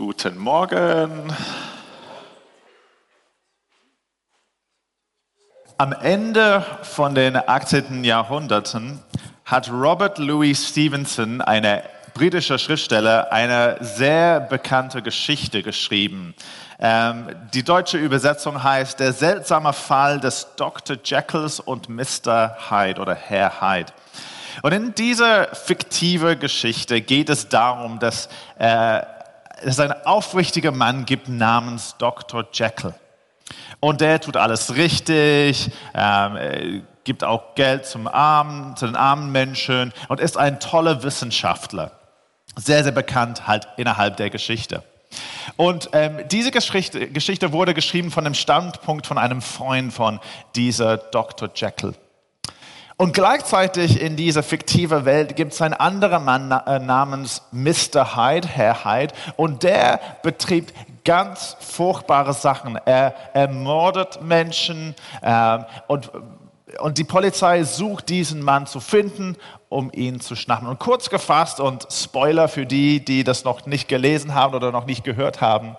Guten Morgen. Am Ende von den 18. Jahrhunderten hat Robert Louis Stevenson, eine britische Schriftsteller, eine sehr bekannte Geschichte geschrieben. Ähm, die deutsche Übersetzung heißt Der seltsame Fall des Dr. Jekylls und Mr. Hyde oder Herr Hyde. Und in dieser fiktive Geschichte geht es darum, dass äh, es einen aufrichtigen Mann gibt namens Dr. Jekyll. Und der tut alles richtig, ähm, gibt auch Geld zum Armen, zu den armen Menschen und ist ein toller Wissenschaftler. Sehr, sehr bekannt halt innerhalb der Geschichte. Und ähm, diese Geschichte, Geschichte wurde geschrieben von dem Standpunkt von einem Freund von dieser Dr. Jekyll. Und gleichzeitig in dieser fiktiven Welt gibt es einen anderen Mann äh, namens Mr. Hyde, Herr Hyde, und der betrieb ganz furchtbare Sachen. Er ermordet Menschen äh, und, und die Polizei sucht diesen Mann zu finden, um ihn zu schnappen. Und kurz gefasst und Spoiler für die, die das noch nicht gelesen haben oder noch nicht gehört haben,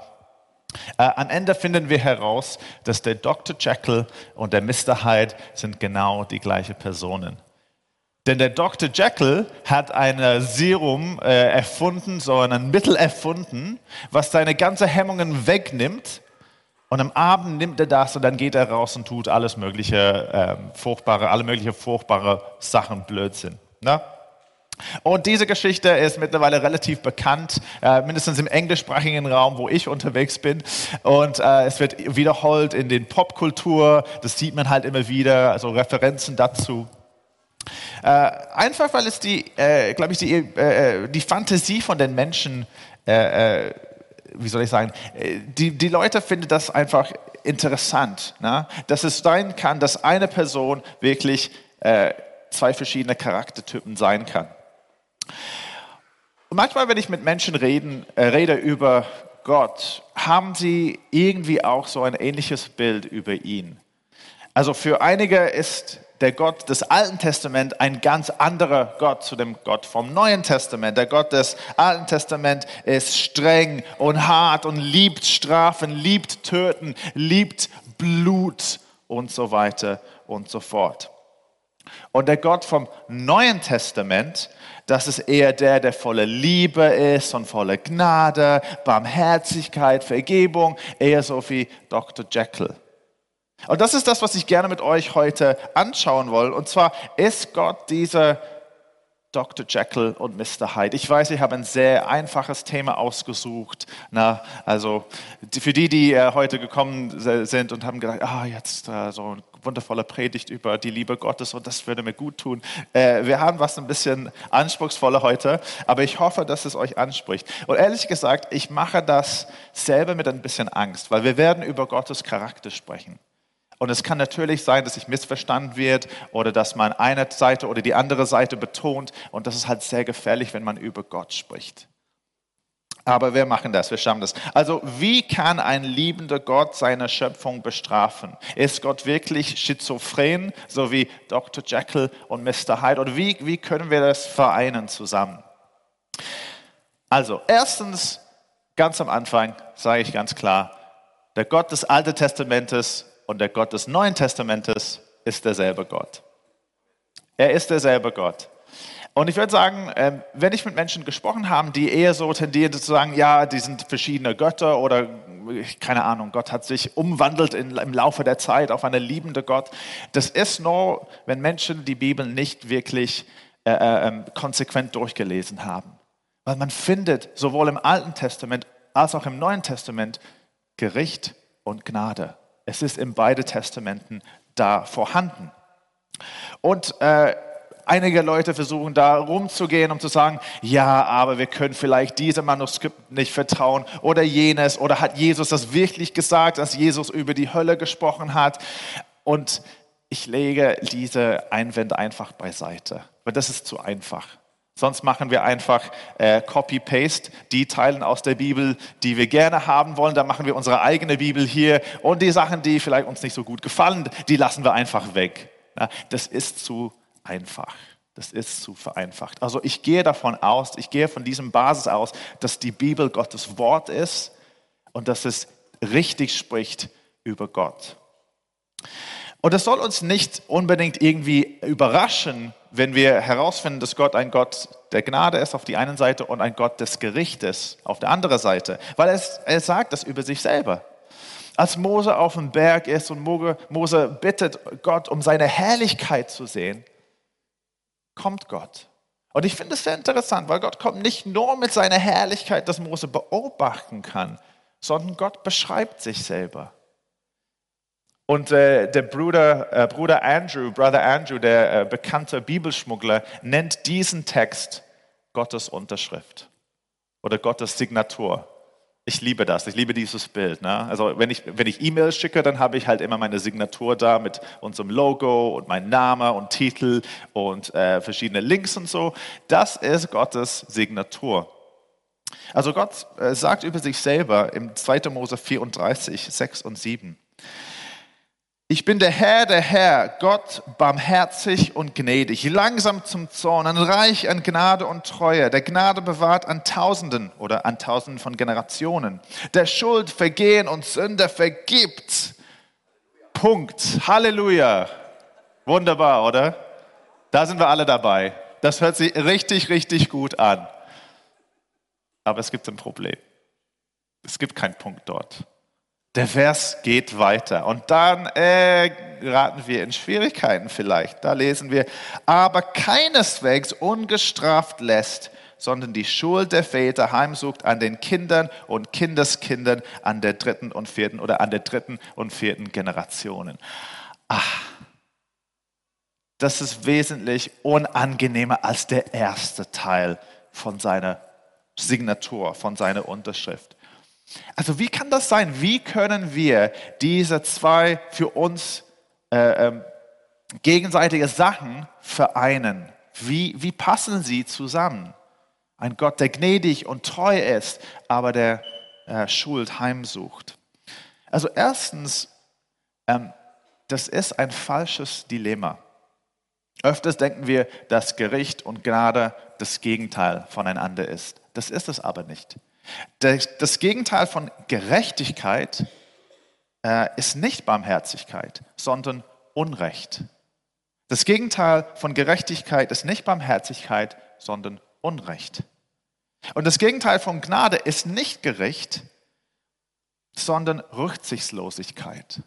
äh, am Ende finden wir heraus, dass der Dr. Jekyll und der Mr. Hyde sind genau die gleichen Personen. Denn der Dr. Jekyll hat ein Serum äh, erfunden, so ein Mittel erfunden, was seine ganzen Hemmungen wegnimmt. Und am Abend nimmt er das und dann geht er raus und tut alles mögliche äh, furchtbare, alle möglichen furchtbare Sachen, Blödsinn. Ne? Und diese Geschichte ist mittlerweile relativ bekannt, äh, mindestens im englischsprachigen Raum, wo ich unterwegs bin. Und äh, es wird wiederholt in den Popkultur. Das sieht man halt immer wieder, also Referenzen dazu. Äh, einfach weil es die, äh, glaube ich, die, äh, die Fantasie von den Menschen, äh, wie soll ich sagen, die, die Leute finden das einfach interessant, ne? dass es sein kann, dass eine Person wirklich zwei verschiedene Charaktertypen sein kann. Und manchmal, wenn ich mit Menschen reden, äh, rede über Gott, haben sie irgendwie auch so ein ähnliches Bild über ihn. Also für einige ist der Gott des Alten Testaments ein ganz anderer Gott zu dem Gott vom Neuen Testament. Der Gott des Alten Testaments ist streng und hart und liebt Strafen, liebt Töten, liebt Blut und so weiter und so fort. Und der Gott vom Neuen Testament das ist eher der, der voller Liebe ist und voller Gnade, Barmherzigkeit, Vergebung, eher so wie Dr. Jekyll. Und das ist das, was ich gerne mit euch heute anschauen will. Und zwar ist Gott dieser Dr. Jekyll und Mr. Hyde. Ich weiß, ich habe ein sehr einfaches Thema ausgesucht. Na, also für die, die äh, heute gekommen sind und haben gedacht, ah, jetzt äh, so ein wundervolle Predigt über die Liebe Gottes und das würde mir gut tun. Äh, wir haben was ein bisschen anspruchsvoller heute, aber ich hoffe, dass es euch anspricht. Und ehrlich gesagt, ich mache das selber mit ein bisschen Angst, weil wir werden über Gottes Charakter sprechen. Und es kann natürlich sein, dass sich missverstanden wird oder dass man eine Seite oder die andere Seite betont. Und das ist halt sehr gefährlich, wenn man über Gott spricht. Aber wir machen das, wir schaffen das. Also wie kann ein liebender Gott seine Schöpfung bestrafen? Ist Gott wirklich schizophren, so wie Dr. Jekyll und Mr. Hyde? Oder wie, wie können wir das vereinen zusammen? Also erstens, ganz am Anfang sage ich ganz klar, der Gott des Alten Testamentes und der Gott des Neuen Testamentes ist derselbe Gott. Er ist derselbe Gott. Und ich würde sagen, ähm, wenn ich mit Menschen gesprochen habe, die eher so tendieren zu sagen, ja, die sind verschiedene Götter oder keine Ahnung, Gott hat sich umwandelt im Laufe der Zeit auf eine liebende Gott. Das ist nur, wenn Menschen die Bibel nicht wirklich äh, äh, ähm, konsequent durchgelesen haben. Weil man findet sowohl im Alten Testament als auch im Neuen Testament Gericht und Gnade. Es ist in beide Testamenten da vorhanden. Und äh, einige Leute versuchen da rumzugehen, um zu sagen, ja, aber wir können vielleicht diesem Manuskript nicht vertrauen oder jenes oder hat Jesus das wirklich gesagt, dass Jesus über die Hölle gesprochen hat? Und ich lege diese Einwände einfach beiseite, weil das ist zu einfach. Sonst machen wir einfach äh, Copy-Paste, die Teilen aus der Bibel, die wir gerne haben wollen. Dann machen wir unsere eigene Bibel hier und die Sachen, die vielleicht uns nicht so gut gefallen, die lassen wir einfach weg. Ja, das ist zu einfach. Das ist zu vereinfacht. Also ich gehe davon aus, ich gehe von diesem Basis aus, dass die Bibel Gottes Wort ist und dass es richtig spricht über Gott. Und es soll uns nicht unbedingt irgendwie überraschen, wenn wir herausfinden, dass Gott ein Gott der Gnade ist auf die einen Seite und ein Gott des Gerichtes auf der anderen Seite, weil es, er sagt das über sich selber. Als Mose auf dem Berg ist und Mose bittet Gott, um seine Herrlichkeit zu sehen, kommt Gott. Und ich finde es sehr interessant, weil Gott kommt nicht nur mit seiner Herrlichkeit, dass Mose beobachten kann, sondern Gott beschreibt sich selber. Und äh, der Bruder, äh, Bruder Andrew, Brother Andrew, der äh, bekannte Bibelschmuggler, nennt diesen Text Gottes Unterschrift oder Gottes Signatur. Ich liebe das, ich liebe dieses Bild. Ne? Also wenn ich, wenn ich E-Mails schicke, dann habe ich halt immer meine Signatur da mit unserem Logo und mein Name und Titel und äh, verschiedene Links und so. Das ist Gottes Signatur. Also Gott äh, sagt über sich selber im 2. Mose 34, 6 und 7. Ich bin der Herr, der Herr, Gott barmherzig und gnädig, langsam zum Zorn, reich an Gnade und Treue, der Gnade bewahrt an Tausenden oder an Tausenden von Generationen, der Schuld, Vergehen und Sünde vergibt. Punkt. Halleluja. Wunderbar, oder? Da sind wir alle dabei. Das hört sich richtig, richtig gut an. Aber es gibt ein Problem. Es gibt keinen Punkt dort. Der Vers geht weiter und dann äh, geraten wir in Schwierigkeiten vielleicht. Da lesen wir, aber keineswegs ungestraft lässt, sondern die Schuld der Väter heimsucht an den Kindern und Kindeskindern an der dritten und vierten oder an der dritten und vierten Generationen. Ach, das ist wesentlich unangenehmer als der erste Teil von seiner Signatur, von seiner Unterschrift. Also wie kann das sein? Wie können wir diese zwei für uns äh, äh, gegenseitige Sachen vereinen? Wie, wie passen sie zusammen? Ein Gott, der gnädig und treu ist, aber der äh, Schuld heimsucht. Also erstens, ähm, das ist ein falsches Dilemma. Öfters denken wir, dass Gericht und Gnade das Gegenteil voneinander ist. Das ist es aber nicht. Das Gegenteil von Gerechtigkeit äh, ist nicht Barmherzigkeit, sondern Unrecht. Das Gegenteil von Gerechtigkeit ist nicht Barmherzigkeit, sondern Unrecht. Und das Gegenteil von Gnade ist nicht Gericht, sondern Rücksichtslosigkeit.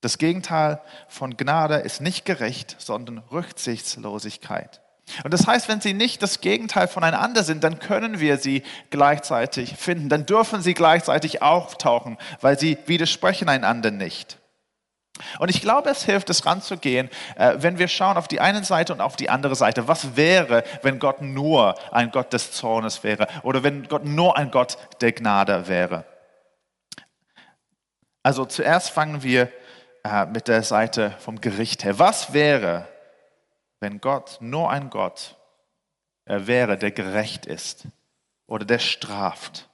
Das Gegenteil von Gnade ist nicht gerecht, sondern Rücksichtslosigkeit. Und das heißt, wenn sie nicht das Gegenteil voneinander sind, dann können wir sie gleichzeitig finden. Dann dürfen sie gleichzeitig auftauchen, weil sie widersprechen einander nicht. Und ich glaube, es hilft, es ranzugehen, äh, wenn wir schauen auf die eine Seite und auf die andere Seite. Was wäre, wenn Gott nur ein Gott des Zornes wäre oder wenn Gott nur ein Gott der Gnade wäre? Also zuerst fangen wir äh, mit der Seite vom Gericht her. Was wäre, wenn Gott nur ein Gott wäre, der gerecht ist oder der straft.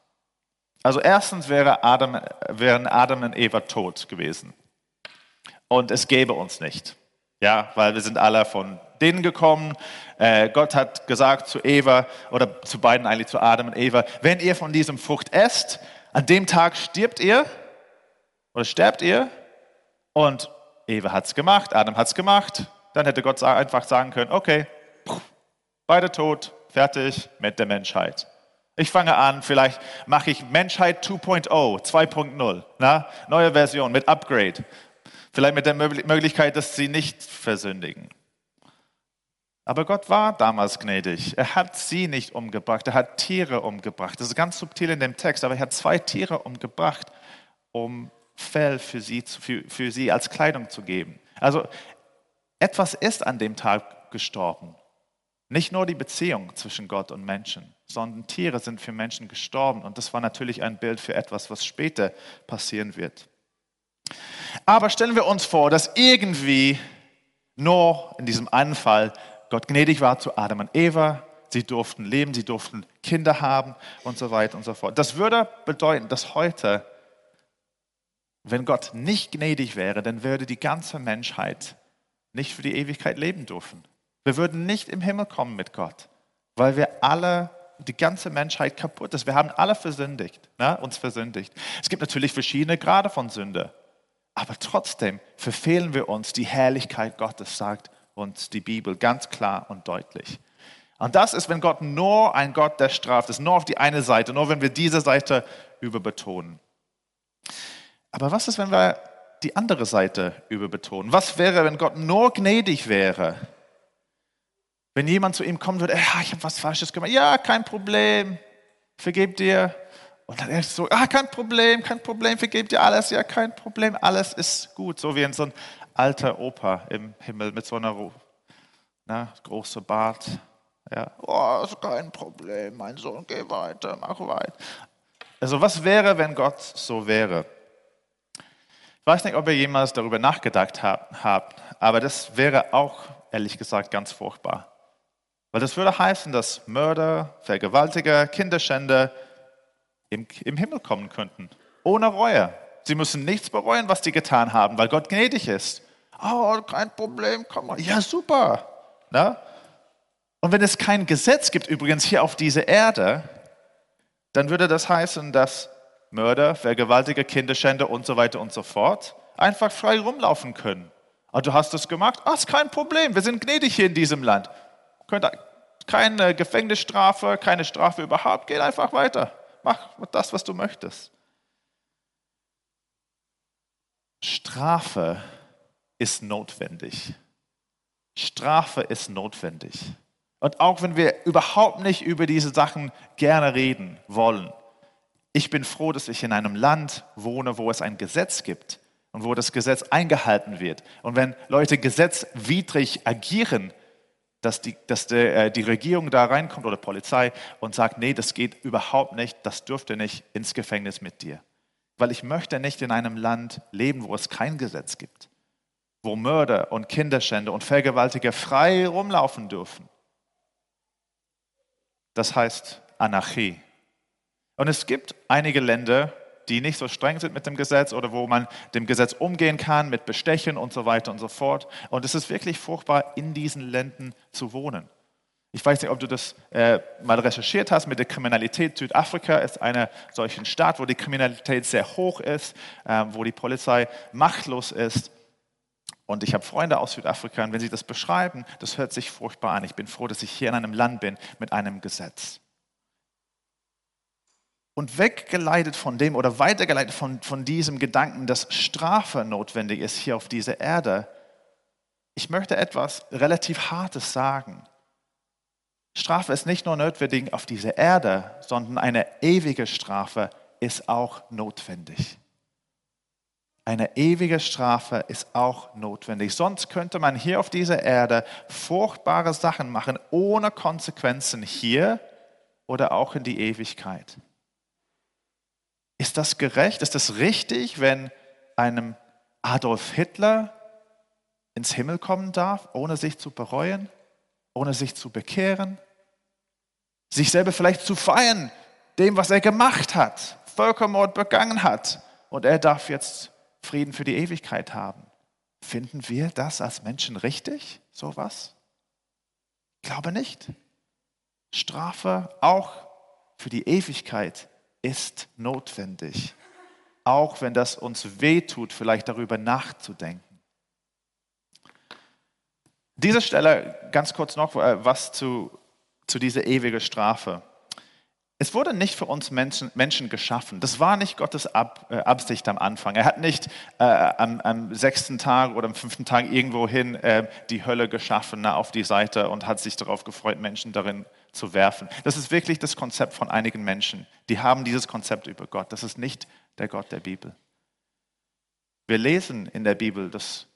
Also erstens wäre Adam, wären Adam und Eva tot gewesen. Und es gäbe uns nicht. Ja, weil wir sind alle von denen gekommen. Äh, Gott hat gesagt zu Eva oder zu beiden eigentlich, zu Adam und Eva, wenn ihr von diesem Frucht esst, an dem Tag stirbt ihr oder sterbt ihr. Und Eva hat es gemacht, Adam hat es gemacht. Dann hätte Gott einfach sagen können, okay, beide tot, fertig mit der Menschheit. Ich fange an, vielleicht mache ich Menschheit 2.0, 2.0, neue Version mit Upgrade. Vielleicht mit der Möglichkeit, dass sie nicht versündigen. Aber Gott war damals gnädig. Er hat sie nicht umgebracht, er hat Tiere umgebracht. Das ist ganz subtil in dem Text, aber er hat zwei Tiere umgebracht, um Fell für sie, für, für sie als Kleidung zu geben. Also etwas ist an dem Tag gestorben. Nicht nur die Beziehung zwischen Gott und Menschen, sondern Tiere sind für Menschen gestorben. Und das war natürlich ein Bild für etwas, was später passieren wird. Aber stellen wir uns vor, dass irgendwie nur in diesem einen Fall Gott gnädig war zu Adam und Eva. Sie durften leben, sie durften Kinder haben und so weiter und so fort. Das würde bedeuten, dass heute, wenn Gott nicht gnädig wäre, dann würde die ganze Menschheit nicht für die Ewigkeit leben dürfen. Wir würden nicht im Himmel kommen mit Gott, weil wir alle, die ganze Menschheit kaputt ist. Wir haben alle versündigt, ne? uns versündigt. Es gibt natürlich verschiedene Grade von Sünde, aber trotzdem verfehlen wir uns die Herrlichkeit Gottes, sagt uns die Bibel ganz klar und deutlich. Und das ist, wenn Gott nur ein Gott der Strafe ist, nur auf die eine Seite, nur wenn wir diese Seite überbetonen. Aber was ist, wenn wir die andere Seite überbetonen? Was wäre, wenn Gott nur gnädig wäre? Wenn jemand zu ihm kommen würde, ah, ich habe was Falsches gemacht, ja, kein Problem, vergeb dir. Und dann er so, ah, kein Problem, kein Problem, vergeb dir alles, ja, kein Problem, alles ist gut. So wie in so ein alter Opa im Himmel mit so einer na, großen Bart. Ja, oh, ist kein Problem, mein Sohn, geh weiter, mach weiter. Also was wäre, wenn Gott so wäre? Ich weiß nicht, ob ihr jemals darüber nachgedacht habt, aber das wäre auch, ehrlich gesagt, ganz furchtbar. Weil das würde heißen, dass Mörder, Vergewaltiger, Kinderschänder im, im Himmel kommen könnten, ohne Reue. Sie müssen nichts bereuen, was sie getan haben, weil Gott gnädig ist. Oh, kein Problem, komm mal. Ja, super. Na? Und wenn es kein Gesetz gibt, übrigens hier auf dieser Erde, dann würde das heißen, dass Mörder, Vergewaltiger, Kinderschänder und so weiter und so fort einfach frei rumlaufen können. Aber du hast das gemacht, ah, ist kein Problem, wir sind gnädig hier in diesem Land. Keine Gefängnisstrafe, keine Strafe überhaupt, geh einfach weiter. Mach das, was du möchtest. Strafe ist notwendig. Strafe ist notwendig. Und auch wenn wir überhaupt nicht über diese Sachen gerne reden wollen, ich bin froh, dass ich in einem Land wohne, wo es ein Gesetz gibt und wo das Gesetz eingehalten wird. Und wenn Leute gesetzwidrig agieren, dass die, dass die, äh, die Regierung da reinkommt oder Polizei und sagt, nee, das geht überhaupt nicht, das dürfte nicht ins Gefängnis mit dir. Weil ich möchte nicht in einem Land leben, wo es kein Gesetz gibt, wo Mörder und Kinderschänder und Vergewaltiger frei rumlaufen dürfen das heißt Anarchie. Und es gibt einige Länder, die nicht so streng sind mit dem Gesetz oder wo man dem Gesetz umgehen kann mit Bestechen und so weiter und so fort. Und es ist wirklich furchtbar, in diesen Ländern zu wohnen. Ich weiß nicht, ob du das äh, mal recherchiert hast mit der Kriminalität. Südafrika ist einer solchen Staat, wo die Kriminalität sehr hoch ist, äh, wo die Polizei machtlos ist. Und ich habe Freunde aus Südafrika und wenn sie das beschreiben, das hört sich furchtbar an. Ich bin froh, dass ich hier in einem Land bin mit einem Gesetz. Und weggeleitet von dem oder weitergeleitet von, von diesem Gedanken, dass Strafe notwendig ist hier auf dieser Erde, ich möchte etwas relativ Hartes sagen. Strafe ist nicht nur notwendig auf dieser Erde, sondern eine ewige Strafe ist auch notwendig. Eine ewige Strafe ist auch notwendig. Sonst könnte man hier auf dieser Erde furchtbare Sachen machen, ohne Konsequenzen hier oder auch in die Ewigkeit. Ist das gerecht? Ist das richtig, wenn einem Adolf Hitler ins Himmel kommen darf, ohne sich zu bereuen, ohne sich zu bekehren, sich selber vielleicht zu feiern, dem, was er gemacht hat, Völkermord begangen hat, und er darf jetzt Frieden für die Ewigkeit haben. Finden wir das als Menschen richtig, sowas? Ich glaube nicht. Strafe auch für die Ewigkeit ist notwendig, auch wenn das uns wehtut, vielleicht darüber nachzudenken. Diese Stelle ganz kurz noch äh, was zu, zu dieser ewigen Strafe. Es wurde nicht für uns Menschen, Menschen geschaffen. Das war nicht Gottes Ab, äh, Absicht am Anfang. Er hat nicht äh, am, am, sechsten Tag oder am fünften Tag irgendwohin äh, die Hölle geschaffen na, auf die Seite und hat sich darauf gefreut, Menschen darin zu werfen. Das ist wirklich das Konzept von einigen Menschen. Die haben dieses Konzept über Gott. Das ist nicht der Gott der Bibel. Wir lesen in der Bibel, dass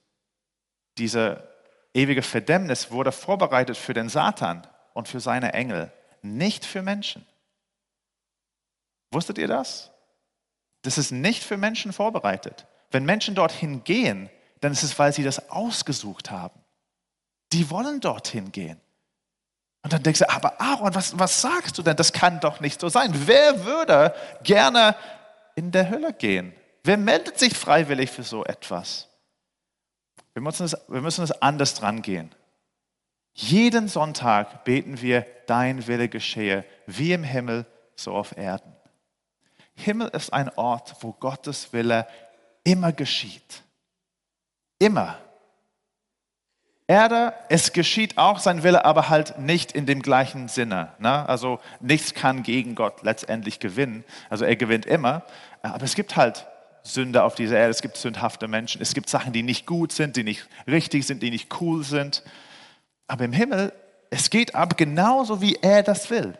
diese ewige Verdämmnis wurde vorbereitet für den Satan und für seine Engel, nicht für Menschen. Wusstet ihr das? Das ist nicht für Menschen vorbereitet. Wenn Menschen dorthin gehen, dann ist es, weil sie das ausgesucht haben. Die wollen dorthin gehen. Und dann denkst du, aber Aaron, was, was sagst du denn? Das kann doch nicht so sein. Wer würde gerne in der Hölle gehen? Wer meldet sich freiwillig für so etwas? Wir müssen es, wir müssen es anders dran gehen. Jeden Sonntag beten wir, dein Wille geschehe, wie im Himmel, so auf Erden. Himmel ist ein Ort, wo Gottes Wille immer geschieht. Immer. Erde, es geschieht auch sein Wille, aber halt nicht in dem gleichen Sinne. Ne? Also nichts kann gegen Gott letztendlich gewinnen. Also er gewinnt immer. Aber es gibt halt Sünde auf dieser Erde, es gibt sündhafte Menschen, es gibt Sachen, die nicht gut sind, die nicht richtig sind, die nicht cool sind. Aber im Himmel, es geht ab genauso, wie er das will.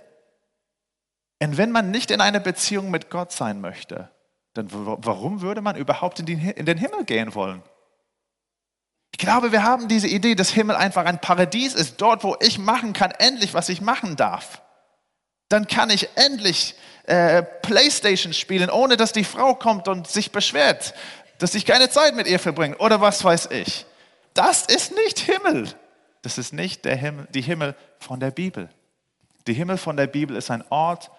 Und wenn man nicht in einer Beziehung mit Gott sein möchte, dann warum würde man überhaupt in den Himmel gehen wollen? Ich glaube, wir haben diese Idee, dass Himmel einfach ein Paradies ist, dort, wo ich machen kann, endlich, was ich machen darf. Dann kann ich endlich äh, Playstation spielen, ohne dass die Frau kommt und sich beschwert, dass ich keine Zeit mit ihr verbringe oder was weiß ich. Das ist nicht Himmel. Das ist nicht der Himmel, die Himmel von der Bibel. Die Himmel von der Bibel ist ein Ort,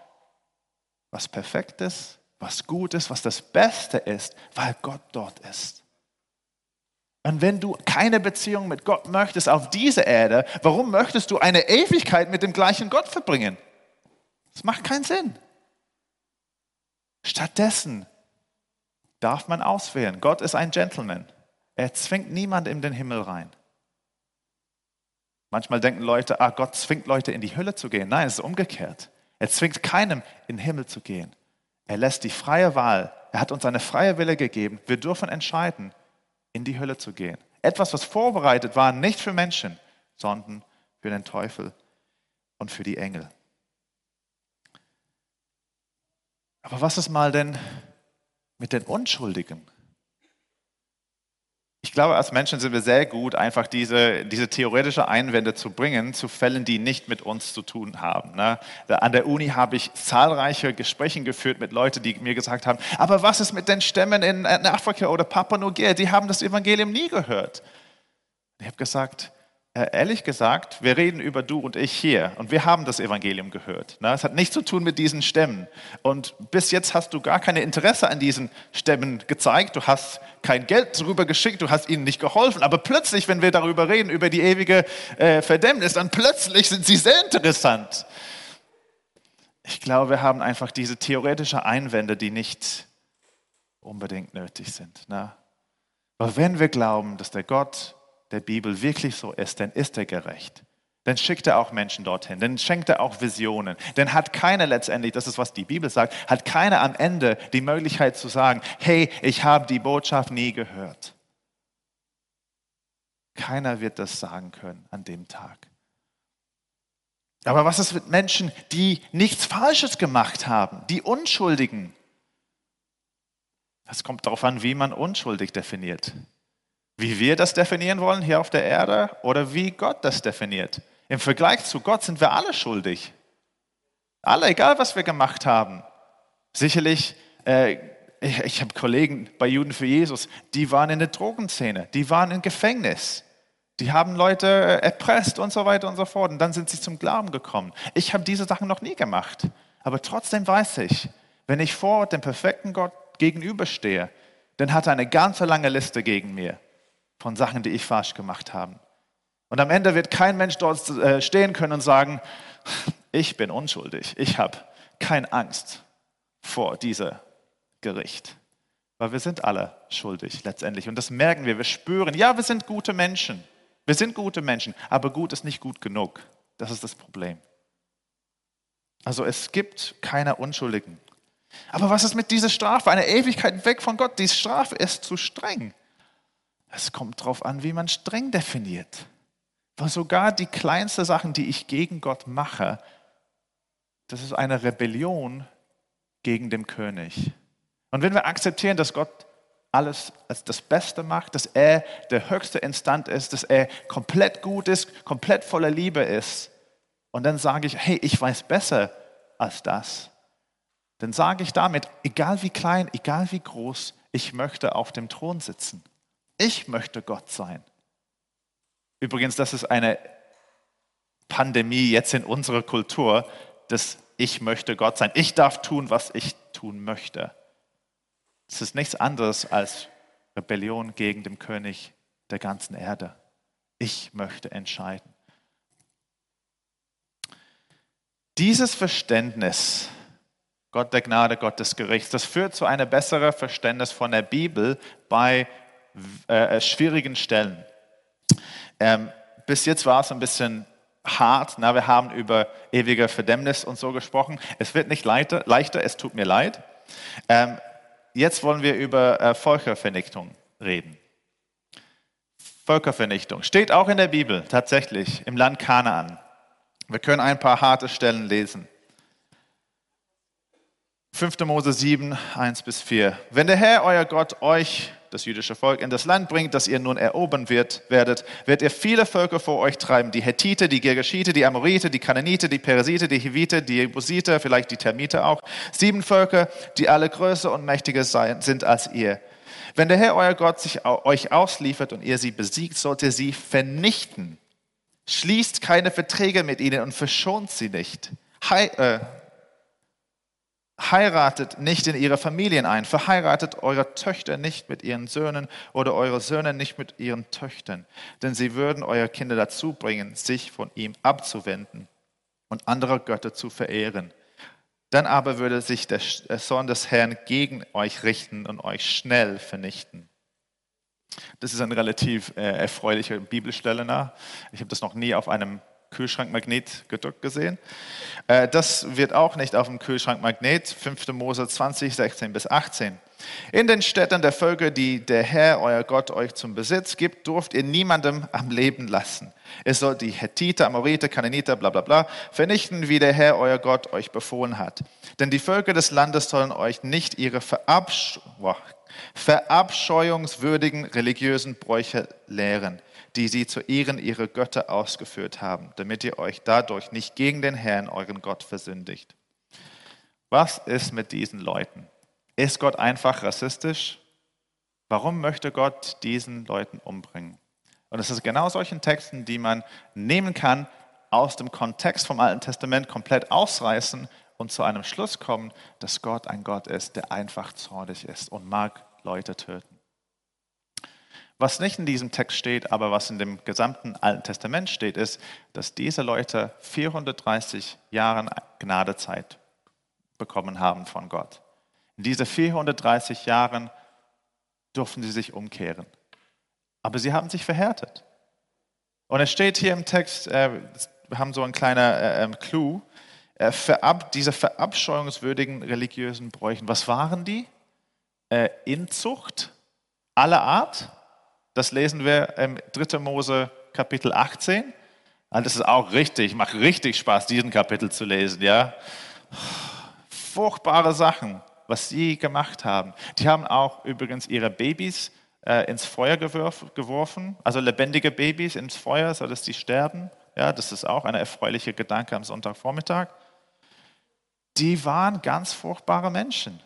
was perfekt ist, was gut ist, was das Beste ist, weil Gott dort ist. Und wenn du keine Beziehung mit Gott möchtest auf dieser Erde, warum möchtest du eine Ewigkeit mit dem gleichen Gott verbringen? Das macht keinen Sinn. Stattdessen darf man auswählen. Gott ist ein Gentleman. Er zwingt niemand in den Himmel rein. Manchmal denken Leute, ah, Gott zwingt Leute in die Hölle zu gehen. Nein, es ist umgekehrt. Er zwingt keinem in den Himmel zu gehen. Er lässt die freie Wahl. Er hat uns eine freie Wille gegeben. Wir dürfen entscheiden, in die Hölle zu gehen. Etwas, was vorbereitet war, nicht für Menschen, sondern für den Teufel und für die Engel. Aber was ist mal denn mit den Unschuldigen? Ich glaube, als Menschen sind wir sehr gut, einfach diese, diese theoretische Einwände zu bringen zu Fällen, die nicht mit uns zu tun haben. Ne? An der Uni habe ich zahlreiche Gespräche geführt mit Leuten, die mir gesagt haben, aber was ist mit den Stämmen in Afrika oder Papua Neuguinea? Die haben das Evangelium nie gehört. Ich habe gesagt, ehrlich gesagt, wir reden über du und ich hier und wir haben das Evangelium gehört. Ne? Es hat nichts zu tun mit diesen Stämmen. Und bis jetzt hast du gar kein Interesse an diesen Stämmen gezeigt. Du hast kein Geld darüber geschickt, du hast ihnen nicht geholfen. Aber plötzlich, wenn wir darüber reden, über die ewige äh, Verdämmnis, dann plötzlich sind sie sehr interessant. Ich glaube, wir haben einfach diese theoretischen Einwände, die nicht unbedingt nötig sind. Ne? Aber wenn wir glauben, dass der Gott der Bibel wirklich so ist, dann ist er gerecht. Dann schickt er auch Menschen dorthin, dann schenkt er auch Visionen. Dann hat keiner letztendlich, das ist was die Bibel sagt, hat keiner am Ende die Möglichkeit zu sagen, hey, ich habe die Botschaft nie gehört. Keiner wird das sagen können an dem Tag. Aber was ist mit Menschen, die nichts Falsches gemacht haben, die Unschuldigen? Es kommt darauf an, wie man unschuldig definiert. Wie wir das definieren wollen hier auf der Erde oder wie Gott das definiert. Im Vergleich zu Gott sind wir alle schuldig. Alle, egal was wir gemacht haben. Sicherlich, äh, ich, ich habe Kollegen bei Juden für Jesus, die waren in der Drogenszene, die waren im Gefängnis. Die haben Leute äh, erpresst und so weiter und so fort. Und dann sind sie zum Glauben gekommen. Ich habe diese Sachen noch nie gemacht. Aber trotzdem weiß ich, wenn ich vor dem perfekten Gott gegenüberstehe, dann hat er eine ganze lange Liste gegen mir von Sachen, die ich falsch gemacht habe. Und am Ende wird kein Mensch dort äh, stehen können und sagen, ich bin unschuldig, ich habe keine Angst vor diesem Gericht. Weil wir sind alle schuldig letztendlich. Und das merken wir, wir spüren, ja, wir sind gute Menschen. Wir sind gute Menschen, aber gut ist nicht gut genug. Das ist das Problem. Also es gibt keine Unschuldigen. Aber was ist mit dieser Strafe? Eine Ewigkeit weg von Gott. Die Strafe ist zu streng. Es kommt darauf an, wie man streng definiert. Weil sogar die kleinsten Sachen, die ich gegen Gott mache, das ist eine Rebellion gegen den König. Und wenn wir akzeptieren, dass Gott alles als das Beste macht, dass er der höchste Instant ist, dass er komplett gut ist, komplett voller Liebe ist, und dann sage ich, hey, ich weiß besser als das, dann sage ich damit, egal wie klein, egal wie groß, ich möchte auf dem Thron sitzen. Ich möchte Gott sein. Übrigens, das ist eine Pandemie jetzt in unserer Kultur, dass ich möchte Gott sein. Ich darf tun, was ich tun möchte. Es ist nichts anderes als Rebellion gegen den König der ganzen Erde. Ich möchte entscheiden. Dieses Verständnis, Gott der Gnade, Gott des Gerichts, das führt zu einem besseren Verständnis von der Bibel bei äh, schwierigen Stellen. Ähm, bis jetzt war es ein bisschen hart. Na, wir haben über ewige Verdämmnis und so gesprochen. Es wird nicht leichter, leichter es tut mir leid. Ähm, jetzt wollen wir über äh, Völkervernichtung reden. Völkervernichtung steht auch in der Bibel, tatsächlich, im Land Kanaan. Wir können ein paar harte Stellen lesen. 5. Mose 7, 1 bis 4. Wenn der Herr, euer Gott, euch das jüdische Volk in das Land bringt, das ihr nun erobern wird, werdet, wird ihr viele Völker vor euch treiben. Die Hethite, die Girgashite, die Amorite, die Kananite, die Peresite, die Hivite, die Jebusite, vielleicht die Termite auch. Sieben Völker, die alle größer und mächtiger sind als ihr. Wenn der Herr, euer Gott, sich euch ausliefert und ihr sie besiegt, sollt ihr sie vernichten. Schließt keine Verträge mit ihnen und verschont sie nicht. He äh, Heiratet nicht in ihre Familien ein, verheiratet eure Töchter nicht mit ihren Söhnen oder eure Söhne nicht mit ihren Töchtern, denn sie würden eure Kinder dazu bringen, sich von ihm abzuwenden und andere Götter zu verehren. Dann aber würde sich der Zorn des Herrn gegen euch richten und euch schnell vernichten. Das ist eine relativ äh, erfreuliche Bibelstelle. Nach. Ich habe das noch nie auf einem Kühlschrankmagnet gedruckt gesehen. Äh, das wird auch nicht auf dem Kühlschrankmagnet, 5. Mose 20, 16 bis 18. In den Städten der Völker, die der Herr, euer Gott, euch zum Besitz gibt, durft ihr niemandem am Leben lassen. Ihr sollt die Hethiter, Amoriter, Kananiter, bla bla bla, vernichten, wie der Herr, euer Gott, euch befohlen hat. Denn die Völker des Landes sollen euch nicht ihre Verabsch verabscheuungswürdigen religiösen Bräuche lehren die sie zu Ehren ihrer Götter ausgeführt haben, damit ihr euch dadurch nicht gegen den Herrn, euren Gott, versündigt. Was ist mit diesen Leuten? Ist Gott einfach rassistisch? Warum möchte Gott diesen Leuten umbringen? Und es ist genau solchen Texten, die man nehmen kann, aus dem Kontext vom Alten Testament komplett ausreißen und zu einem Schluss kommen, dass Gott ein Gott ist, der einfach zornig ist und mag Leute töten. Was nicht in diesem Text steht, aber was in dem gesamten Alten Testament steht, ist, dass diese Leute 430 Jahre Gnadezeit bekommen haben von Gott. In diese 430 Jahren durften sie sich umkehren. Aber sie haben sich verhärtet. Und es steht hier im Text, äh, wir haben so einen kleinen äh, Clou, äh, verab, diese verabscheuungswürdigen religiösen Bräuchen. Was waren die? Äh, Inzucht aller Art, das lesen wir im 3. Mose Kapitel 18. Und das ist auch richtig, macht richtig Spaß, diesen Kapitel zu lesen, ja. Furchtbare Sachen, was sie gemacht haben. Die haben auch übrigens ihre Babys äh, ins Feuer geworfen, also lebendige Babys ins Feuer, sodass die sterben. Ja, das ist auch eine erfreuliche Gedanke am Sonntagvormittag. Die waren ganz furchtbare Menschen.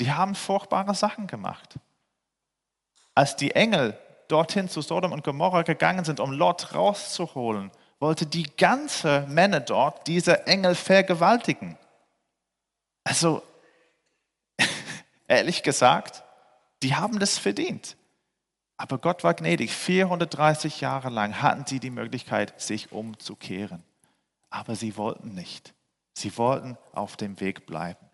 Die haben furchtbare Sachen gemacht. Als die Engel dorthin zu Sodom und Gomorra gegangen sind, um Lot rauszuholen, wollte die ganze Männer dort diese Engel vergewaltigen. Also, ehrlich gesagt, die haben das verdient. Aber Gott war gnädig. 430 Jahre lang hatten sie die Möglichkeit, sich umzukehren. Aber sie wollten nicht. Sie wollten auf dem Weg bleiben.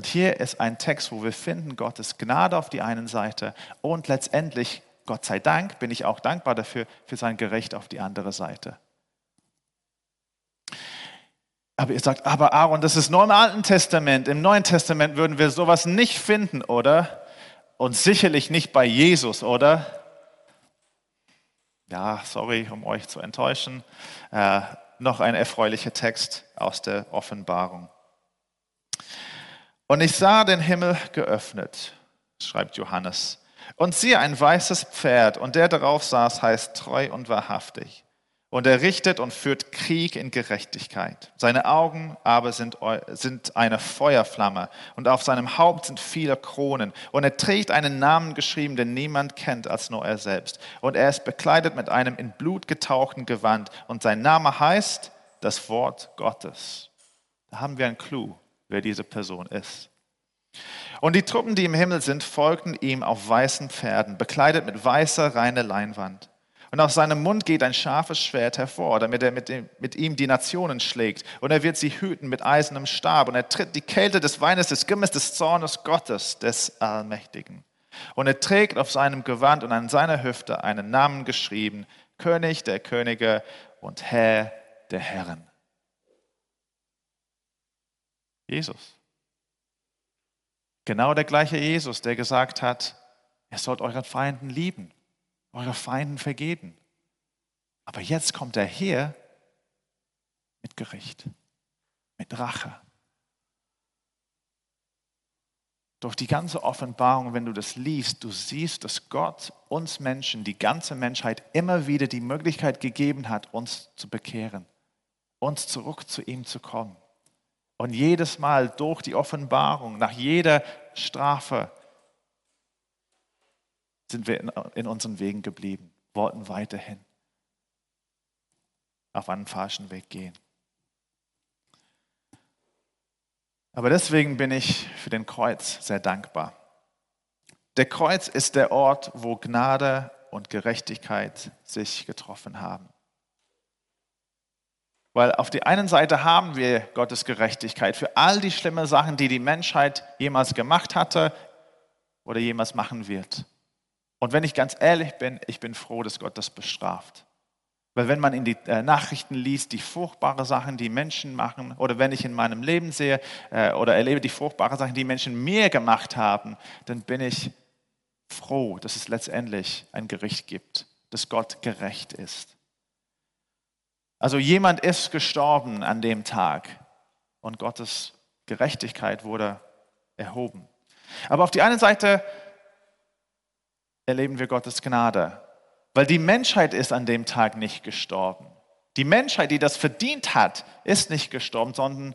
Und hier ist ein Text, wo wir finden Gottes Gnade auf die einen Seite und letztendlich, Gott sei Dank, bin ich auch dankbar dafür, für sein Gericht auf die andere Seite. Aber ihr sagt, aber Aaron, das ist nur im Alten Testament. Im Neuen Testament würden wir sowas nicht finden, oder? Und sicherlich nicht bei Jesus, oder? Ja, sorry, um euch zu enttäuschen. Äh, noch ein erfreulicher Text aus der Offenbarung. Und ich sah den Himmel geöffnet, schreibt Johannes. Und siehe ein weißes Pferd, und der darauf saß, heißt treu und wahrhaftig. Und er richtet und führt Krieg in Gerechtigkeit. Seine Augen aber sind, sind eine Feuerflamme, und auf seinem Haupt sind viele Kronen. Und er trägt einen Namen geschrieben, den niemand kennt als nur er selbst. Und er ist bekleidet mit einem in Blut getauchten Gewand. Und sein Name heißt das Wort Gottes. Da haben wir einen Clou wer diese Person ist. Und die Truppen, die im Himmel sind, folgten ihm auf weißen Pferden, bekleidet mit weißer, reiner Leinwand. Und aus seinem Mund geht ein scharfes Schwert hervor, damit er mit, dem, mit, ihm die Nationen schlägt. Und er wird sie hüten mit eisernem Stab. Und er tritt die Kälte des Weines, des Gimmes, des Zornes Gottes, des Allmächtigen. Und er trägt auf seinem Gewand und an seiner Hüfte einen Namen geschrieben, König der Könige und Herr der Herren. Jesus. Genau der gleiche Jesus, der gesagt hat, ihr sollt euren Feinden lieben, eure Feinden vergeben. Aber jetzt kommt er her mit Gericht, mit Rache. Durch die ganze Offenbarung, wenn du das liest, du siehst, dass Gott uns Menschen, die ganze Menschheit immer wieder die Möglichkeit gegeben hat, uns zu bekehren, uns zurück zu ihm zu kommen. Und jedes Mal durch die Offenbarung, nach jeder Strafe, sind wir in, unseren Wegen geblieben, wollten weiterhin auf einen falschen Weg gehen. Aber deswegen bin ich für den Kreuz sehr dankbar. Der Kreuz ist der Ort, wo Gnade und Gerechtigkeit sich getroffen haben. Weil auf der einen Seite haben wir Gottes Gerechtigkeit für all die schlimmen Sachen, die die Menschheit jemals gemacht hatte oder jemals machen wird. Und wenn ich ganz ehrlich bin, ich bin froh, dass Gott das bestraft. Weil wenn man in die äh, Nachrichten liest, die furchtbare Sachen, die Menschen machen, oder wenn ich in meinem Leben sehe äh, oder erlebe die furchtbaren Sachen, die Menschen mir gemacht haben, dann bin ich froh, dass es letztendlich ein Gericht gibt, dass Gott gerecht ist. Also jemand ist gestorben an dem Tag und Gottes Gerechtigkeit wurde erhoben. Aber auf die eine Seite erleben wir Gottes Gnade, weil die Menschheit ist an dem Tag nicht gestorben. Die Menschheit, die das verdient hat, ist nicht gestorben, sondern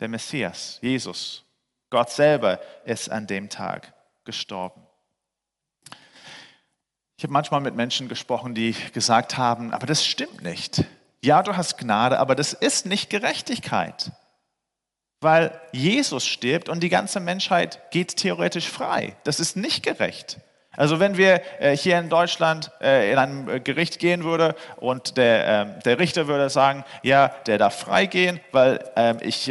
der Messias, Jesus, Gott selber ist an dem Tag gestorben. Ich habe manchmal mit Menschen gesprochen, die gesagt haben, aber das stimmt nicht. Ja, du hast Gnade, aber das ist nicht Gerechtigkeit. Weil Jesus stirbt und die ganze Menschheit geht theoretisch frei. Das ist nicht gerecht. Also wenn wir äh, hier in Deutschland äh, in einem äh, Gericht gehen würde und der, ähm, der Richter würde sagen, ja, der darf freigehen, weil, ähm, ich,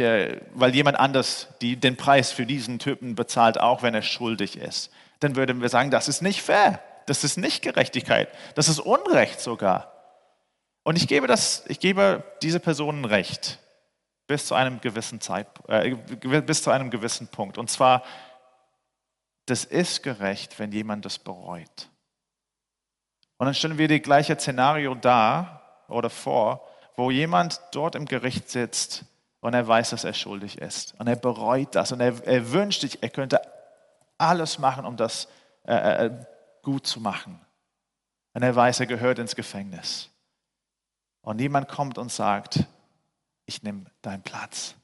weil jemand anders die, den Preis für diesen Typen bezahlt, auch wenn er schuldig ist, dann würden wir sagen, das ist nicht fair, das ist nicht Gerechtigkeit, das ist Unrecht sogar. Und ich gebe, das, ich gebe diese Personen Recht bis zu einem gewissen Zeit, äh, bis zu einem gewissen Punkt. Und zwar, das ist gerecht, wenn jemand das bereut. Und dann stellen wir die gleiche Szenario da oder vor, wo jemand dort im Gericht sitzt und er weiß, dass er schuldig ist. Und er bereut das und er, er wünscht sich, er könnte alles machen, um das äh, äh gut zu machen. Und er weiß, er gehört ins Gefängnis. Und niemand kommt und sagt, ich nehme deinen Platz.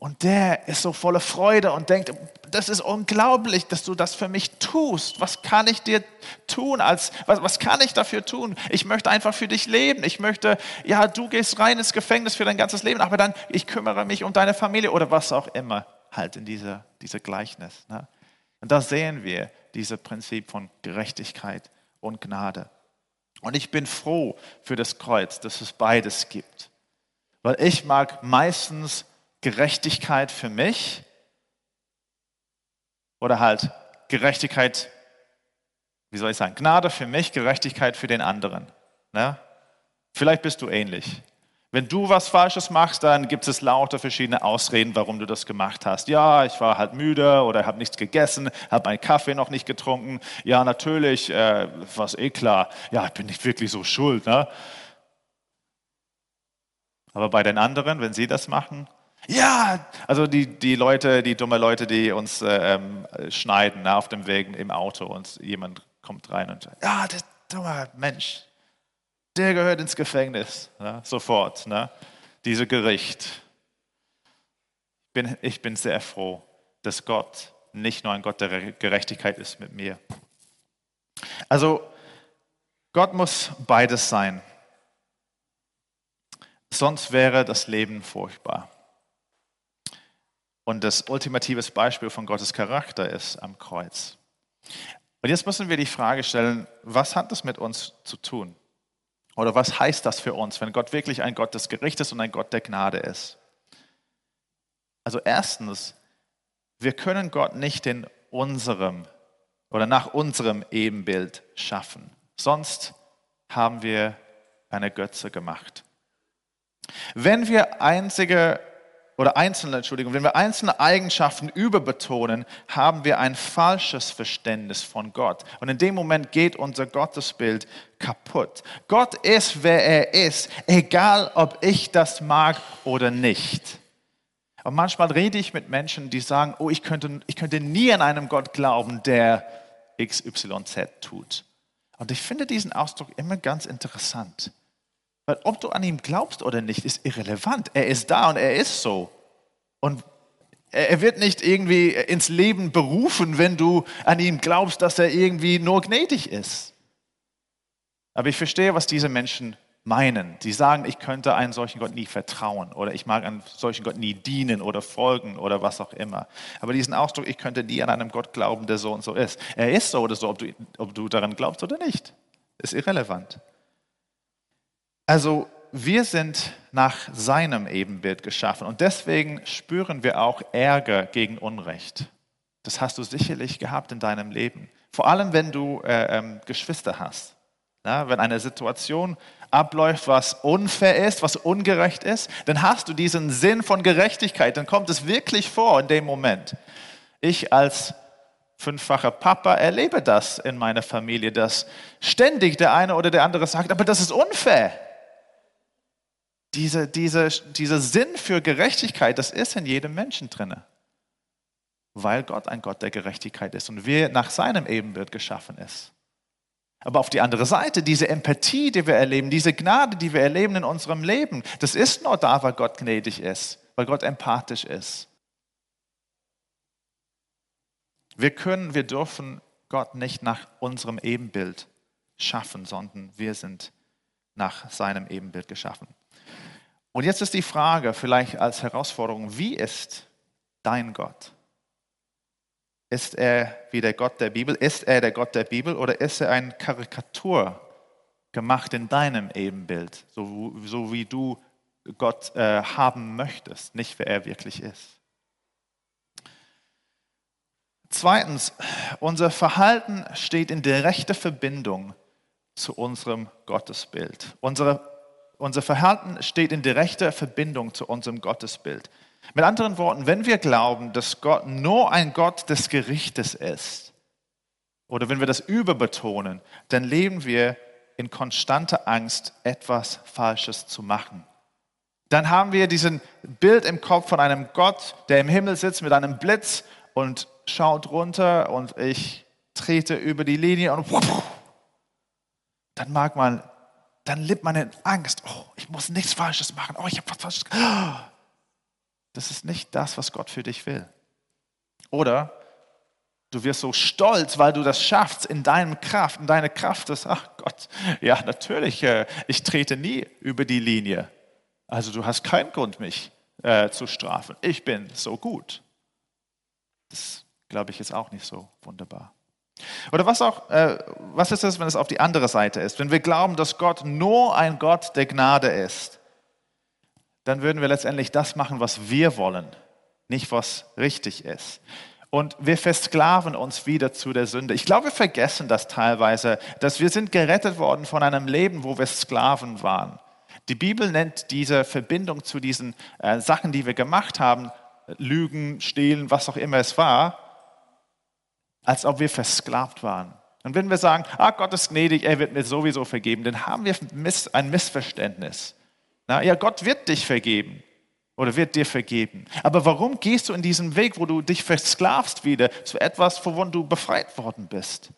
Und der ist so voller Freude und denkt, das ist unglaublich, dass du das für mich tust. Was kann ich dir tun? Als, was, was kann ich dafür tun? Ich möchte einfach für dich leben. Ich möchte, ja, du gehst rein ins Gefängnis für dein ganzes Leben, aber dann, ich kümmere mich um deine Familie oder was auch immer, halt in dieser, dieser Gleichnis. Ne? Und da sehen wir dieses Prinzip von Gerechtigkeit und Gnade. Und ich bin froh für das Kreuz, dass es beides gibt. Weil ich mag meistens Gerechtigkeit für mich oder halt Gerechtigkeit, wie soll ich sagen, Gnade für mich, Gerechtigkeit für den anderen. Ne? Vielleicht bist du ähnlich. Wenn du was Falsches machst, dann gibt es lauter verschiedene Ausreden, warum du das gemacht hast. Ja, ich war halt müde oder habe nichts gegessen, habe meinen Kaffee noch nicht getrunken. Ja, natürlich, äh, was eh klar. Ja, ich bin nicht wirklich so schuld. Ne? Aber bei den anderen, wenn sie das machen, ja, also die, die Leute, die dumme Leute, die uns äh, ähm, schneiden na, auf dem Weg im Auto und jemand kommt rein und sagt, ja, der dumme Mensch, der gehört ins Gefängnis, ne? sofort, ne? diese Gericht. Ich bin, ich bin sehr froh, dass Gott nicht nur ein Gott der Gerechtigkeit ist mit mir. Also Gott muss beides sein. Sonst wäre das Leben furchtbar. Und das ultimative Beispiel von Gottes Charakter ist am Kreuz. Und jetzt müssen wir die Frage stellen, was hat das mit uns zu tun? Oder was heißt das für uns, wenn Gott wirklich ein Gott des Gerichtes und ein Gott der Gnade ist? Also erstens, wir können Gott nicht in unserem oder nach unserem Ebenbild schaffen. Sonst haben wir eine Götze gemacht. Wenn wir einzige oder einzelne, Entschuldigung, wenn wir einzelne Eigenschaften überbetonen, haben wir ein falsches Verständnis von Gott. Und in dem Moment geht unser Gottesbild kaputt. Gott ist, wer er ist, egal ob ich das mag oder nicht. Und manchmal rede ich mit Menschen, die sagen, oh, ich könnte, ich könnte nie an einen Gott glauben, der XYZ tut. Und ich finde diesen Ausdruck immer ganz interessant. Weil ob du an ihn glaubst oder nicht, ist irrelevant. Er ist da und er ist so. Und er wird nicht irgendwie ins Leben berufen, wenn du an ihn glaubst, dass er irgendwie nur gnädig ist. Aber ich verstehe, was diese Menschen meinen. Sie sagen, ich könnte einem solchen Gott nie vertrauen oder ich mag einem solchen Gott nie dienen oder folgen oder was auch immer. Aber diesen Ausdruck, ich könnte nie an einem Gott glauben, der so und so ist. Er ist so oder so, ob du, ob du daran glaubst oder nicht, ist irrelevant. Also wir sind nach seinem Ebenbild geschaffen und deswegen spüren wir auch Ärger gegen Unrecht. Das hast du sicherlich gehabt in deinem Leben. Vor allem, wenn du äh, ähm, Geschwister hast. Ja, wenn eine Situation abläuft, was unfair ist, was ungerecht ist, dann hast du diesen Sinn von Gerechtigkeit. Dann kommt es wirklich vor in dem Moment. Ich als fünffacher Papa erlebe das in meiner Familie, dass ständig der eine oder der andere sagt, aber das ist unfair. Diese, diese, dieser Sinn für Gerechtigkeit, das ist in jedem Menschen drinne, weil Gott ein Gott der Gerechtigkeit ist und wir nach seinem Ebenbild geschaffen ist. Aber auf die andere Seite, diese Empathie, die wir erleben, diese Gnade, die wir erleben in unserem Leben, das ist nur da, weil Gott gnädig ist, weil Gott empathisch ist. Wir können, wir dürfen Gott nicht nach unserem Ebenbild schaffen, sondern wir sind nach seinem Ebenbild geschaffen. Und jetzt ist die Frage, vielleicht als Herausforderung, wie ist dein Gott? Ist er wie der Gott der Bibel? Ist er der Gott der Bibel oder ist er eine Karikatur gemacht in deinem Ebenbild, so, so wie du Gott äh, haben möchtest, nicht wer er wirklich ist? Zweitens, unser Verhalten steht in direkter Verbindung zu unserem Gottesbild. Unsere unser Verhalten steht in direkter Verbindung zu unserem Gottesbild. Mit anderen Worten, wenn wir glauben, dass Gott nur ein Gott des Gerichtes ist, oder wenn wir das überbetonen, dann leben wir in konstanter Angst, etwas Falsches zu machen. Dann haben wir diesen Bild im Kopf von einem Gott, der im Himmel sitzt mit einem Blitz und schaut runter und ich trete über die Linie und dann mag man dann lebt man in Angst. Oh, ich muss nichts Falsches machen. Oh, ich habe was Falsches. Das ist nicht das, was Gott für dich will. Oder du wirst so stolz, weil du das schaffst in deinem Kraft, in deiner Kraft ist, ach Gott, ja, natürlich, äh, ich trete nie über die Linie. Also du hast keinen Grund, mich äh, zu strafen. Ich bin so gut. Das, glaube ich, ist auch nicht so wunderbar. Oder was auch, äh, was ist es, wenn es auf die andere Seite ist? Wenn wir glauben, dass Gott nur ein Gott der Gnade ist, dann würden wir letztendlich das machen, was wir wollen, nicht was richtig ist. Und wir versklaven uns wieder zu der Sünde. Ich glaube, wir vergessen das teilweise, dass wir sind gerettet worden von einem Leben, wo wir Sklaven waren. Die Bibel nennt diese Verbindung zu diesen äh, Sachen, die wir gemacht haben, Lügen, Stehlen, was auch immer es war, als ob wir versklavt waren. Und wenn wir sagen, ah, Gott ist gnädig, er wird mir sowieso vergeben, dann haben wir ein Missverständnis. Na, ja, Gott wird dich vergeben oder wird dir vergeben. Aber warum gehst du in diesen Weg, wo du dich versklavst wieder zu etwas, wovon du befreit worden bist?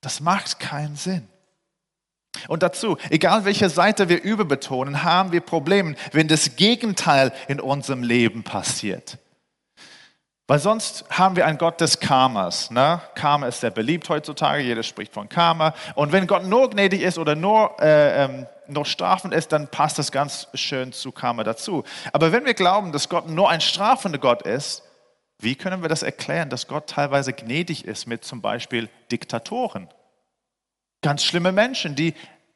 Das macht keinen Sinn. Und dazu, egal welche Seite wir überbetonen, haben wir Probleme, wenn das Gegenteil in unserem Leben passiert. Weil sonst haben wir einen Gott des Karmas. Ne? Karma ist sehr beliebt heutzutage, jeder spricht von Karma. Und wenn Gott nur gnädig ist oder nur, äh, ähm, nur strafend ist, dann passt das ganz schön zu Karma dazu. Aber wenn wir glauben, dass Gott nur ein strafender Gott ist, Wie können wir das erklären, dass Gott teilweise gnädig ist mit zum Beispiel Diktatoren? Ganz schlimme Menschen, die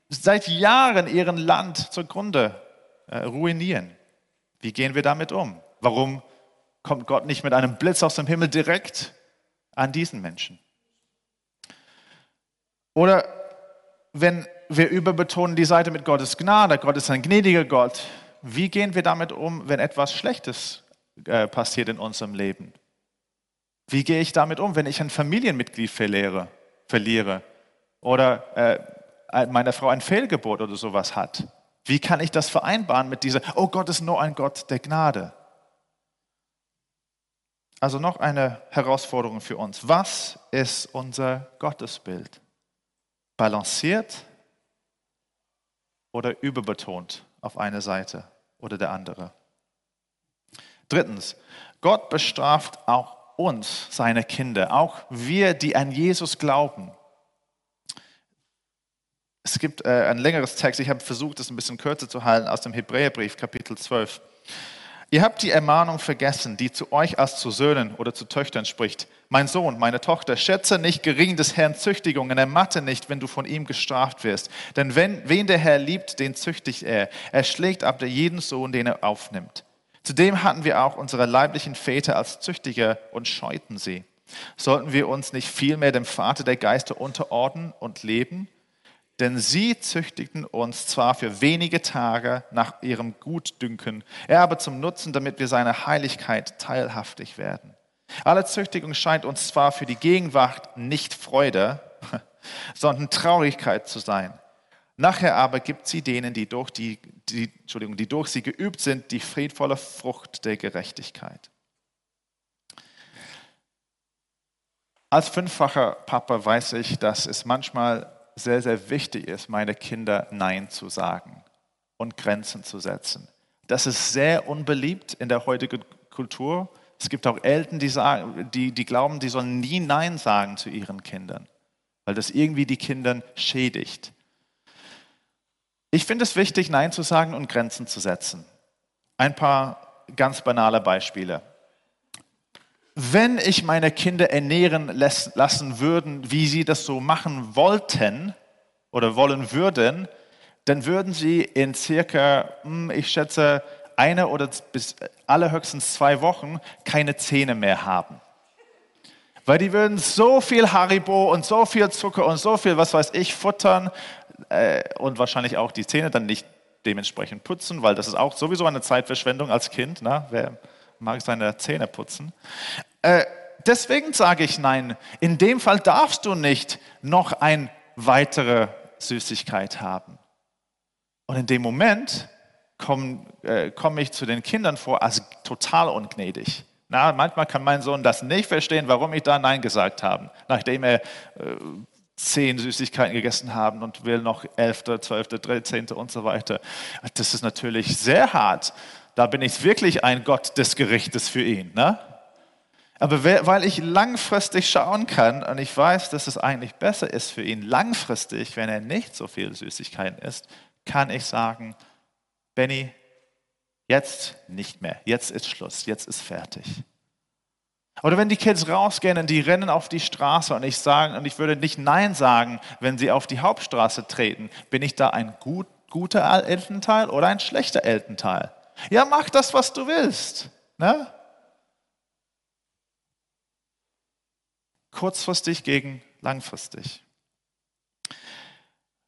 seit Jahren ihren Land zugrunde äh, ruinieren. Wie gehen wir damit um? Warum kommt Gott nicht mit einem Blitz aus dem Himmel direkt an diesen Menschen? Oder wenn wir überbetonen die Seite mit Gottes Gnade, Gott ist ein gnädiger Gott, wie gehen wir damit um, wenn etwas Schlechtes äh, passiert in unserem Leben? Wie gehe ich damit um, wenn ich ein Familienmitglied verliere, verliere oder äh, meine Frau ein Fehlgeburt oder sowas hat? Wie kann ich das vereinbaren mit dieser, oh Gott ist nur ein Gott der Gnade? Also noch eine Herausforderung für uns. Was ist unser Gottesbild? Balanciert oder überbetont auf eine Seite oder der andere? Drittens, Gott bestraft auch uns, seine Kinder, auch wir, die an Jesus glauben. Es gibt äh, ein längeres Text, ich habe versucht, es ein bisschen kürzer zu halten, aus dem Hebräerbrief, Kapitel 12. Ihr habt die Ermahnung vergessen, die zu euch als zu Söhnen oder zu Töchtern spricht. Mein Sohn, meine Tochter, schätze nicht gering des Herrn Züchtigung und ermatte nicht, wenn du von ihm gestraft wirst. Denn wenn, wen der Herr liebt, den züchtigt er. Er schlägt ab der jeden Sohn, den er aufnimmt. Zudem hatten wir auch unsere leiblichen Väter als Züchtiger und scheuten sie. Sollten wir uns nicht vielmehr dem Vater der Geister unterordnen und leben? Denn sie züchtigten uns zwar für wenige Tage nach ihrem Gutdünken, er aber zum Nutzen, damit wir seiner Heiligkeit teilhaftig werden. Alle Züchtigung scheint uns zwar für die Gegenwart nicht Freude, sondern Traurigkeit zu sein. Nachher aber gibt sie denen, die durch, die, die, Entschuldigung, die durch sie geübt sind, die friedvolle Frucht der Gerechtigkeit. Als fünffacher Papa weiß ich, dass es manchmal sehr, sehr wichtig ist, meine Kinder Nein zu sagen und Grenzen zu setzen. Das ist sehr unbeliebt in der heutigen Kultur. Es gibt auch Eltern, die, sagen, die, die glauben, die sollen nie Nein sagen zu ihren Kindern, weil das irgendwie die Kinder schädigt. Ich finde es wichtig, Nein zu sagen und Grenzen zu setzen. Ein paar ganz banale Beispiele wenn ich meine Kinder ernähren lassen würden, wie sie das so machen wollten oder wollen würden, dann würden sie in circa, hm, ich schätze, eine oder bis allerhöchstens zwei Wochen keine Zähne mehr haben. Weil die würden so viel Haribo und so viel Zucker und so viel, was weiß ich, futtern äh, und wahrscheinlich auch die Zähne dann nicht dementsprechend putzen, weil das ist auch sowieso eine Zeitverschwendung als Kind. Ne? Wer mag seine Zähne putzen? Äh, deswegen sage ich nein. In dem Fall darfst du nicht noch eine weitere Süßigkeit haben. Und in dem Moment komme äh, komm ich zu den Kindern vor als total ungnädig. Na, manchmal kann mein Sohn das nicht verstehen, warum ich da Nein gesagt habe, nachdem er äh, zehn Süßigkeiten gegessen haben und will noch elfte, zwölfte, dreizehnte und so weiter. Das ist natürlich sehr hart. Da bin ich wirklich ein Gott des Gerichtes für ihn. Ne? Aber weil ich langfristig schauen kann und ich weiß, dass es eigentlich besser ist für ihn langfristig, wenn er nicht so viel Süßigkeiten isst, kann ich sagen, Benny, jetzt nicht mehr, jetzt ist Schluss, jetzt ist fertig. Oder wenn die Kids rausgehen und die rennen auf die Straße und ich sagen und ich würde nicht Nein sagen, wenn sie auf die Hauptstraße treten, bin ich da ein gut, guter Elternteil oder ein schlechter Elternteil? Ja, mach das, was du willst. Ne? Kurzfristig gegen langfristig.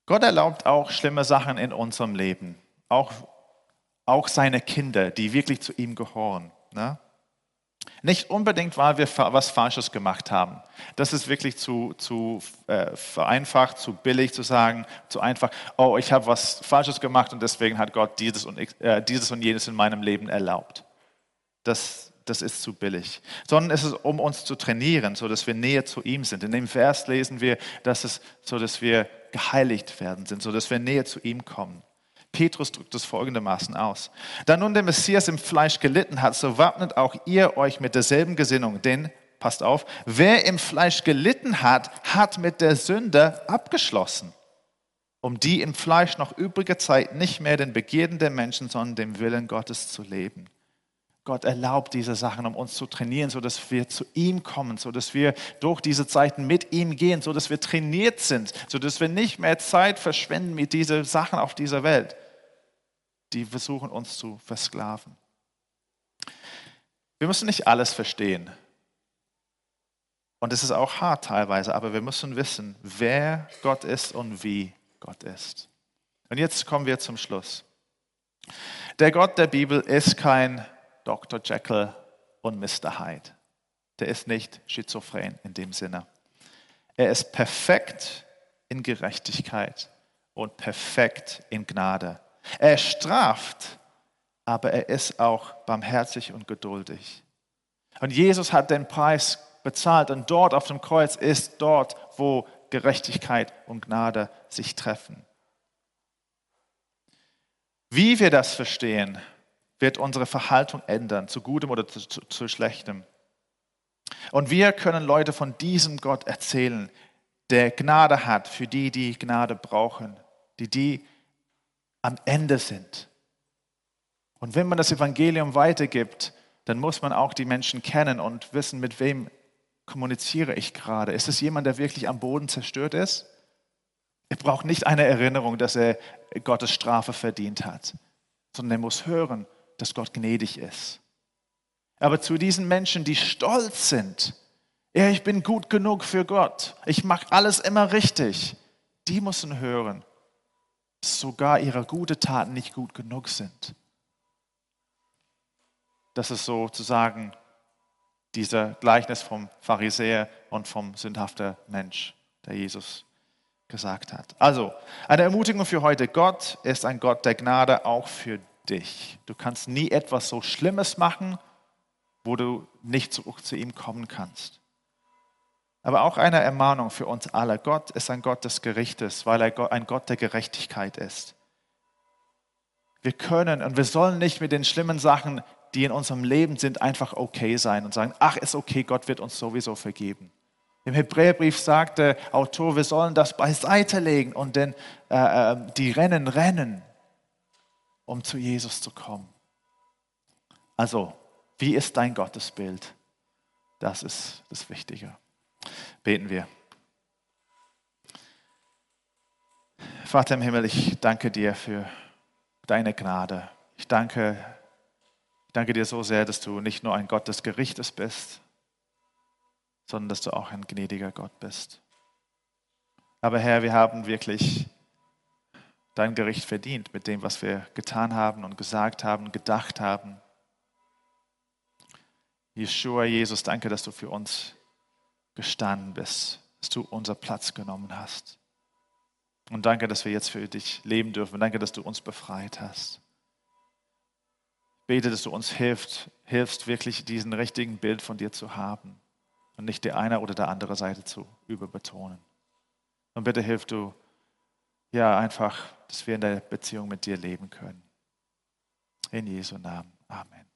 Gott erlaubt auch schlimme Sachen in unserem Leben, auch, auch seine Kinder, die wirklich zu ihm gehören. Ne? Nicht unbedingt, weil wir was Falsches gemacht haben. Das ist wirklich zu, zu äh, vereinfacht, zu billig zu sagen, zu einfach, oh, ich habe was Falsches gemacht und deswegen hat Gott dieses und, äh, dieses und jenes in meinem Leben erlaubt. Das das ist zu billig. Sondern es ist, um uns zu trainieren, so dass wir näher zu ihm sind. In dem Vers lesen wir, dass es so, dass wir geheiligt werden sind, so dass wir näher zu ihm kommen. Petrus drückt es folgendermaßen aus. Da nun der Messias im Fleisch gelitten hat, so wappnet auch ihr euch mit derselben Gesinnung. Denn, passt auf, wer im Fleisch gelitten hat, hat mit der Sünde abgeschlossen, um die im Fleisch noch übrige Zeit nicht mehr den Begierden der Menschen, sondern dem Willen Gottes zu leben. Gott erlaubt diese Sachen, um uns zu trainieren, sodass wir zu ihm kommen, sodass wir durch diese Zeiten mit ihm gehen, sodass wir trainiert sind, sodass wir nicht mehr Zeit verschwenden mit diesen Sachen auf dieser Welt, die versuchen uns zu versklaven. Wir müssen nicht alles verstehen. Und es ist auch hart teilweise, aber wir müssen wissen, wer Gott ist und wie Gott ist. Und jetzt kommen wir zum Schluss. Der Gott der Bibel ist kein Dr. Jekyll und Mr. Hyde. Der ist nicht schizophren in dem Sinne. Er ist perfekt in Gerechtigkeit und perfekt in Gnade. Er straft, aber er ist auch barmherzig und geduldig. Und Jesus hat den Preis bezahlt und dort auf dem Kreuz ist dort, wo Gerechtigkeit und Gnade sich treffen. Wie wir das verstehen, wird unsere Verhaltung ändern, zu gutem oder zu, zu, zu schlechtem. Und wir können Leute von diesem Gott erzählen, der Gnade hat für die, die Gnade brauchen, die die am Ende sind. Und wenn man das Evangelium weitergibt, dann muss man auch die Menschen kennen und wissen, mit wem kommuniziere ich gerade. Ist es jemand, der wirklich am Boden zerstört ist? Er braucht nicht eine Erinnerung, dass er Gottes Strafe verdient hat, sondern er muss hören, dass Gott gnädig ist. Aber zu diesen Menschen, die stolz sind, ja, ich bin gut genug für Gott, ich mache alles immer richtig, die müssen hören, dass sogar ihre guten Taten nicht gut genug sind. Das ist sozusagen dieser Gleichnis vom Pharisäer und vom sündhaften Mensch, der Jesus gesagt hat. Also, eine Ermutigung für heute. Gott ist ein Gott der Gnade auch für dich. Du kannst nie etwas so Schlimmes machen, wo du nicht zurück zu ihm kommen kannst. Aber auch eine Ermahnung für uns alle. Gott ist ein Gott des Gerichtes, weil er ein Gott der Gerechtigkeit ist. Wir können und wir sollen nicht mit den schlimmen Sachen, die in unserem Leben sind, einfach okay sein und sagen, ach, ist okay, Gott wird uns sowieso vergeben. Im Hebräerbrief sagt der Autor, wir sollen das beiseite legen und denn, äh, äh, die Rennen rennen, um zu Jesus zu kommen. Also, wie ist dein Gottesbild? Das ist das Wichtige. Beten wir. Vater im Himmel, ich danke dir für deine Gnade. Ich danke, ich danke dir so sehr, dass du nicht nur ein Gott des Gerichtes bist, sondern dass du auch ein gnädiger Gott bist. Aber Herr, wir haben wirklich dein Gericht verdient mit dem, was wir getan haben und gesagt haben, gedacht haben. Yeshua, Jesus, danke, dass du für uns gestanden bist, dass du unser Platz genommen hast. Und danke, dass wir jetzt für dich leben dürfen. Danke, dass du uns befreit hast. Ich bete, dass du uns hilfst, hilfst, wirklich diesen richtigen Bild von dir zu haben und nicht die eine oder der andere Seite zu überbetonen. Und bitte hilf du, ja, einfach, dass wir in der Beziehung mit dir leben können. In Jesu Namen. Amen.